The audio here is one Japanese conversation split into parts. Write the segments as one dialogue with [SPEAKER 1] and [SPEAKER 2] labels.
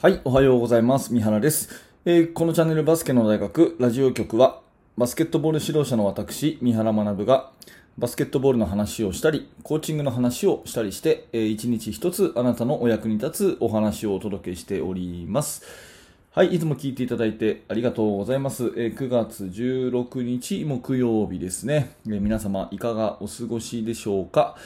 [SPEAKER 1] はい、おはようございます。三原です、えー、このチャンネルバスケの大学ラジオ局は、バスケットボール指導者の私、三原学が、バスケットボールの話をしたり、コーチングの話をしたりして、えー、一日一つあなたのお役に立つお話をお届けしております。はい、いつも聞いていただいてありがとうございます。えー、9月16日木曜日ですね、え、皆様いかがお過ごしでしょうか？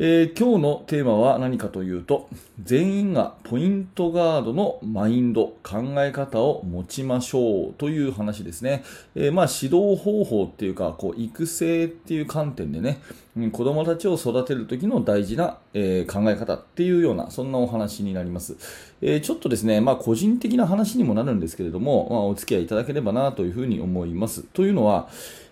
[SPEAKER 1] えー、今日のテーマは何かというと、全員がポイントガードのマインド、考え方を持ちましょうという話ですね。えー、まあ指導方法っていうか、こう育成っていう観点でね、子供たちを育てる時の大事な、えー、考え方っていうような、そんなお話になります。えー、ちょっとですね、まあ個人的な話にもなるんですけれども、まあ、お付き合いいただければなというふうに思います。というのは、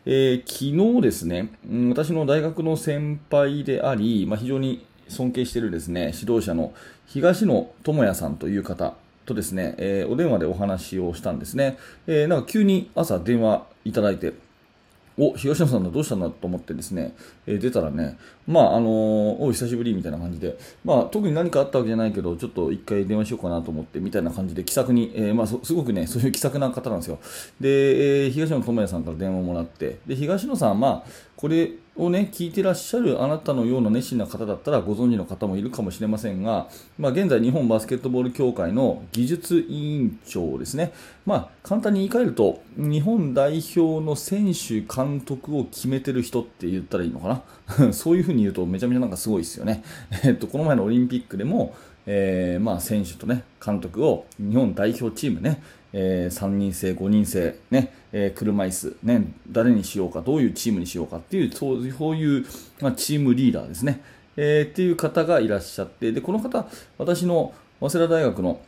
[SPEAKER 1] えー、昨日ですね、私の大学の先輩であり、まあ、非常に尊敬しているですね、指導者の東野智也さんという方とですね、えー、お電話でお話をしたんですね。えー、なんか急に朝電話いただいて、お、東野さんだどうしたんだと思ってですね、えー、出たらね、まあ、あのー、お、久しぶりみたいな感じで、まあ、特に何かあったわけじゃないけど、ちょっと一回電話しようかなと思って、みたいな感じで気さくに、えー、まあ、すごくね、そういう気さくな方なんですよ。で、えー、東野智也さんから電話をもらって、で、東野さん、まあ、これをね、聞いてらっしゃるあなたのような熱心な方だったらご存知の方もいるかもしれませんが、まあ、現在日本バスケットボール協会の技術委員長ですね。まあ、簡単に言い換えると、日本代表の選手、監督を決めてる人って言ったらいいのかな？そういうふうに言うとめちゃめちゃなんかすごいですよね。えっと、この前のオリンピックでも、えー、まあ、選手とね、監督を日本代表チームね、えー、3人制、5人制、ね、えー、車椅子、ね、誰にしようか、どういうチームにしようかっていう、そういう、まあ、チームリーダーですね、えー、っていう方がいらっしゃって、で、この方、私の早稲田大学の、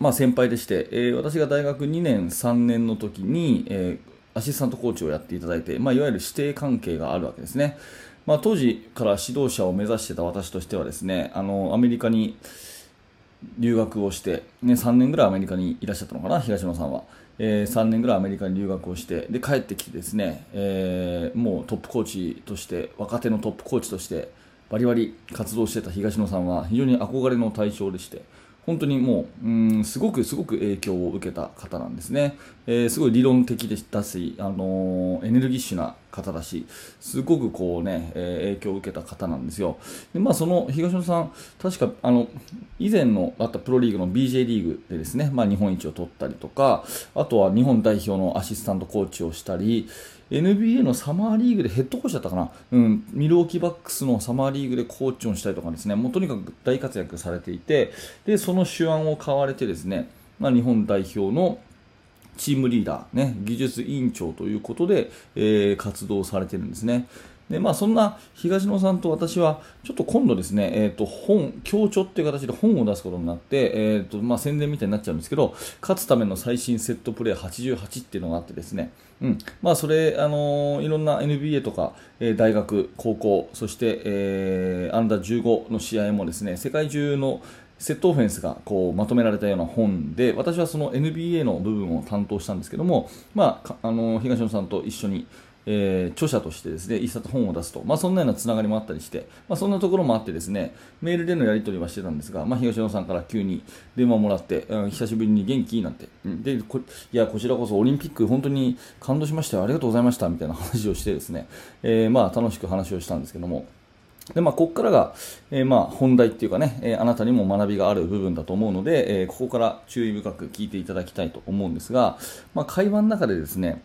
[SPEAKER 1] まあ、先輩でして、えー、私が大学2年、3年の時に、えー、アシスタントコーチをやっていただいて、まあ、いわゆる指定関係があるわけですね。まあ、当時から指導者を目指してた私としてはですね、あの、アメリカに、留学をして、ね、3年ぐらいアメリカにいらっしゃったのかな、東野さんは。えー、3年ぐらいアメリカに留学をしてで帰ってきてですね、えー、もうトップコーチとして若手のトップコーチとしてバリバリ活動してた東野さんは非常に憧れの対象でして本当にもう、うん、すごくすごく影響を受けた方なんですね。えー、すごい理論的でしたし、あのー、エネルギッシュな方だし、すごくこうね、えー、影響を受けた方なんですよ。で、まあその東野さん、確か、あの、以前のあったプロリーグの BJ リーグでですね、まあ日本一を取ったりとか、あとは日本代表のアシスタントコーチをしたり、NBA のサマーリーグでヘッドコーチだったかな、うん、ミルウォーキーバックスのサマーリーグでコーチをしたりとかですね、もうとにかく大活躍されていて、で、その手腕を買われてですね、まあ、日本代表のチームリーダー、ね、技術委員長ということで、えー、活動されてるんですね。でまあ、そんな東野さんと私は、ちょっと今度ですね、えーと、本、協調っていう形で本を出すことになって、えーとまあ、宣伝みたいになっちゃうんですけど、勝つための最新セットプレー88っていうのがあってですね、うんまあ、それ、あのー、いろんな NBA とか、えー、大学、高校、そして、えー、アンダー15の試合もですね、世界中のセットオフェンスがこうまとめられたような本で私はその NBA の部分を担当したんですけども、まあ、あの東野さんと一緒にえー、著者としてですね一冊本を出すと、まあ、そんなようなつながりもあったりして、まあ、そんなところもあってですねメールでのやり取りはしてたんですが、まあ、東野さんから急に電話をもらって、うん、久しぶりに元気なんて、でこいやこちらこそオリンピック本当に感動しましたよ。ありがとうございました。みたいな話をしてですね、えー、まあ楽しく話をしたんですけども。で、まあ、ここからが、えー、まあ、本題っていうかね、えー、あなたにも学びがある部分だと思うので、えー、ここから注意深く聞いていただきたいと思うんですが、まあ、会話の中でですね、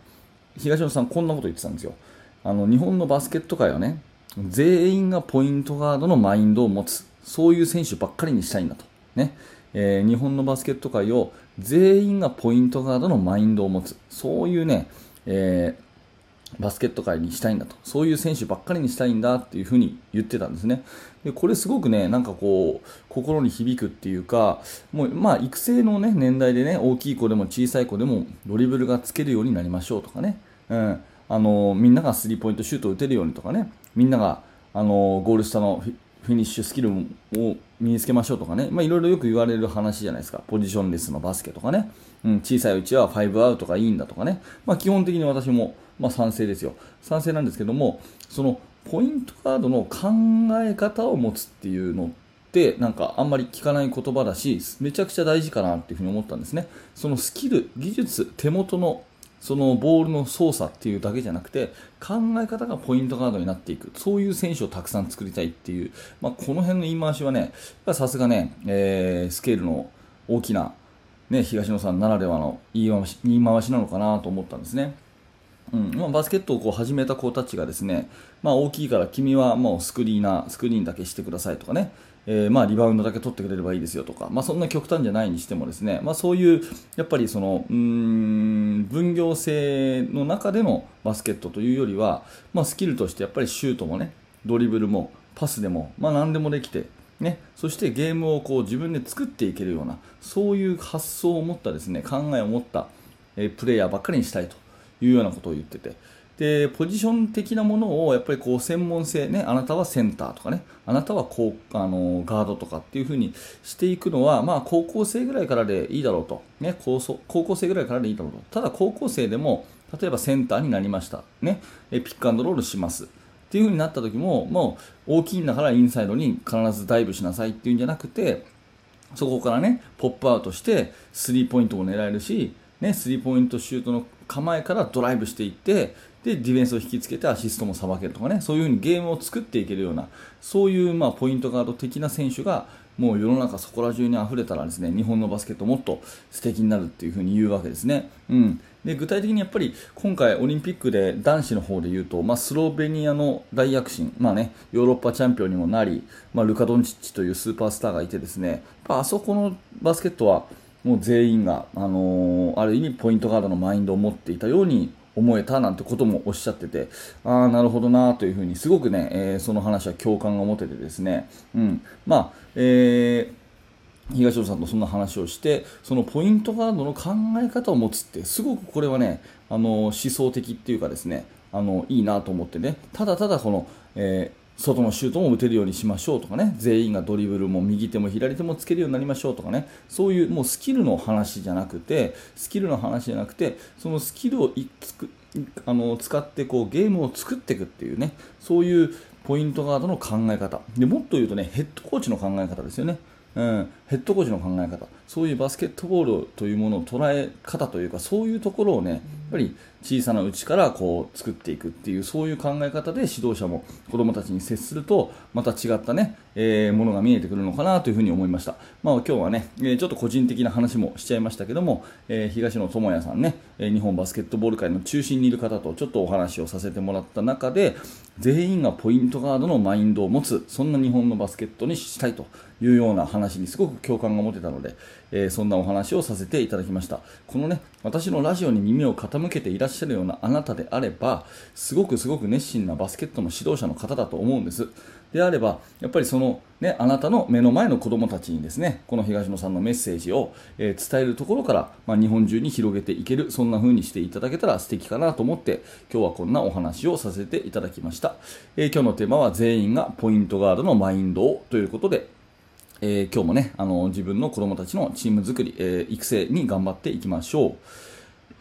[SPEAKER 1] 東野さんこんなこと言ってたんですよ。あの日本のバスケット界はね全員がポイントガードのマインドを持つそういう選手ばっかりにしたいんだと、ね。えー、日本のバスケット界を全員がポイントガードのマインドを持つ。そういうね、えー、バスケット界にしたいんだと。そういう選手ばっかりにしたいんだっていうふうに言ってたんですね。でこれすごくねなんかこう心に響くっていうかもうまあ育成の、ね、年代でね大きい子でも小さい子でもドリブルがつけるようになりましょうとかね、うん。あのみんながスリーポイントシュートを打てるようにとかね。みんながあのゴール下のフィニッシュスキルを身につけましょうとかね、まあ、いろいろよく言われる話じゃないですか、ポジションレスのバスケとかね、うん、小さいうちは5アウトがいいんだとかね、まあ、基本的に私も、まあ、賛成ですよ、賛成なんですけども、そのポイントガードの考え方を持つっていうのってなんかあんまり聞かない言葉だしめちゃくちゃ大事かなっていうふうに思ったんですね。そのスキル技術手元のそのボールの操作っていうだけじゃなくて考え方がポイントガードになっていく。そういう選手をたくさん作りたいっていう、まあ、この辺の言い回しはねさすがね、えー、スケールの大きな、ね、東野さんならではの言い回し言い回しなのかなと思ったんですね。うん。まあ、バスケットをこう始めた子たちがですね、まあ、大きいから君はもうスクリーナースクリーンだけしてくださいとかね、えー、まあリバウンドだけ取ってくれればいいですよとか、まあ、そんな極端じゃないにしてもですね、まあ、そういうやっぱりそのうん分業制の中でのバスケットというよりは、まあ、スキルとしてやっぱりシュートもねドリブルもパスでも、まあ、何でもできてね、そしてゲームをこう自分で作っていけるようなそういう発想を持ったですね考えを持った、え、プレイヤーばっかりにしたいと。いうようなことを言ってて。でポジション的なものをやっぱりこう専門性、ね、あなたはセンターとかねあなたはこうあのガードとかっていう風にしていくのは、まあ、高校生ぐらいからでいいだろうと、ね、高高校生ぐらいからでいいだろうと。ただ高校生でも例えばセンターになりました、ね、ピックアンドロールします。っていう風になった時ももう大きいんだからインサイドに必ずダイブしなさいっていうんじゃなくてそこからねポップアウトしてスリーポイントも狙えるし、ね、スリーポイントシュートの構えからドライブしていってでディフェンスを引きつけてアシストもさばけるとかねそういう風にゲームを作っていけるようなそういうまあポイントガード的な選手がもう世の中そこら中に溢れたらですね日本のバスケットもっと素敵になるっていう風に言うわけですね。うん、で具体的にやっぱり今回オリンピックで男子の方で言うと、まあ、スロベニアの大躍進、まあね、ヨーロッパチャンピオンにもなり、まあ、ルカ・ドンチッチというスーパースターがいてですねあそこのバスケットはもう全員が、あのー、ある意味ポイントガードのマインドを持っていたように思えたなんてこともおっしゃってて、ああ、なるほどなというふうに、すごくね、えー、その話は共感が持ててですね、うん、まあ、えー、東尾さんとそんな話をしてそのポイントガードの考え方を持つってすごくこれはねあの思想的っていうかですねあのいいなと思ってね。ただただこの、えー外のシュートも打てるようにしましょうとかね。全員がドリブルも右手も左手もつけるようになりましょうとかね。そういうもうスキルの話じゃなくてスキルの話じゃなくてそのスキルをいつくあの使ってこうゲームを作っていくっていうね。そういうポイントガードの考え方。でもっと言うとねヘッドコーチの考え方ですよね。うん、ヘッドコーチの考え方そういうバスケットボールというものを捉え方というかそういうところをねやっぱり小さなうちからこう作っていくっていうそういう考え方で指導者も子どもたちに接するとまた違ったね、えー、ものが見えてくるのかなというふうに思いました、まあ、今日はね、えー、ちょっと個人的な話もしちゃいましたけども、えー、東野智也さんね、え日本バスケットボール界の中心にいる方とちょっとお話をさせてもらった中で全員がポイントガードのマインドを持つそんな日本のバスケットにしたいというような話にすごく共感が持てたので、えそんなお話をさせていただきました。このね私のラジオに耳を傾けていらっしゃるようなあなたであればすごくすごく熱心なバスケットの指導者の方だと思うんです。であればやっぱりその、ね、あなたの目の前の子供たちにですねこの東野さんのメッセージを、えー、伝えるところから、まあ、日本中に広げていけるそんな風にしていただけたら素敵かなと思って今日はこんなお話をさせていただきました、えー、今日のテーマは全員がポイントガードのマインドをということでえー、今日もね、あの自分の子供たちのチーム作り、えー、育成に頑張っていきましょう。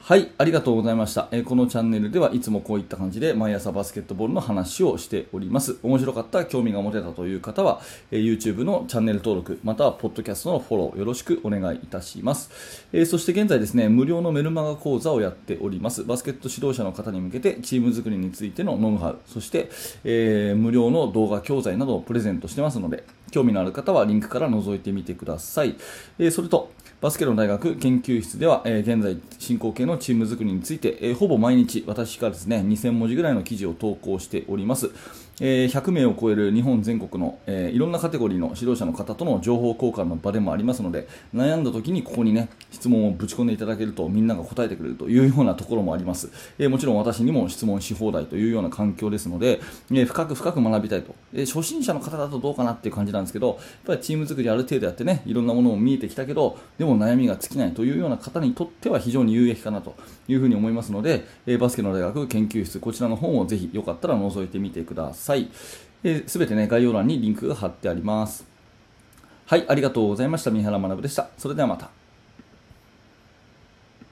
[SPEAKER 1] はい、ありがとうございました、え、このチャンネルではいつもこういった感じで毎朝バスケットボールの話をしております。面白かった、興味が持てたという方は、え、YouTube のチャンネル登録、またはポッドキャストのフォローよろしくお願いいたします。え、そして現在ですね、無料のメルマガ講座をやっております。バスケット指導者の方に向けてチーム作りについてのノウハウ、そして、えー無料の動画教材などをプレゼントしてますので、興味のある方はリンクから覗いてみてください。えそれと、バスケの大学研究室では、えー、現在進行形のチーム作りについて、えー、ほぼ毎日私からですね2000文字ぐらいの記事を投稿しております。え、100名を超える日本全国の、え、いろんなカテゴリーの指導者の方との情報交換の場でもありますので悩んだ時にここにね質問をぶち込んでいただけるとみんなが答えてくれるというようなところもあります、え、もちろん私にも質問し放題というような環境ですので、え深く深く学びたいと、え初心者の方だとどうかなっていう感じなんですけどやっぱりチーム作りある程度やってねいろんなものも見えてきたけどでも悩みが尽きないというような方にとっては非常に有益かなというふうに思いますので、えバスケの大学研究室こちらの本をぜひよかったら覗いてみてください。さい。すべてね、概要欄にリンクが貼ってあります。はい、ありがとうございました。三原学でした。それではまた。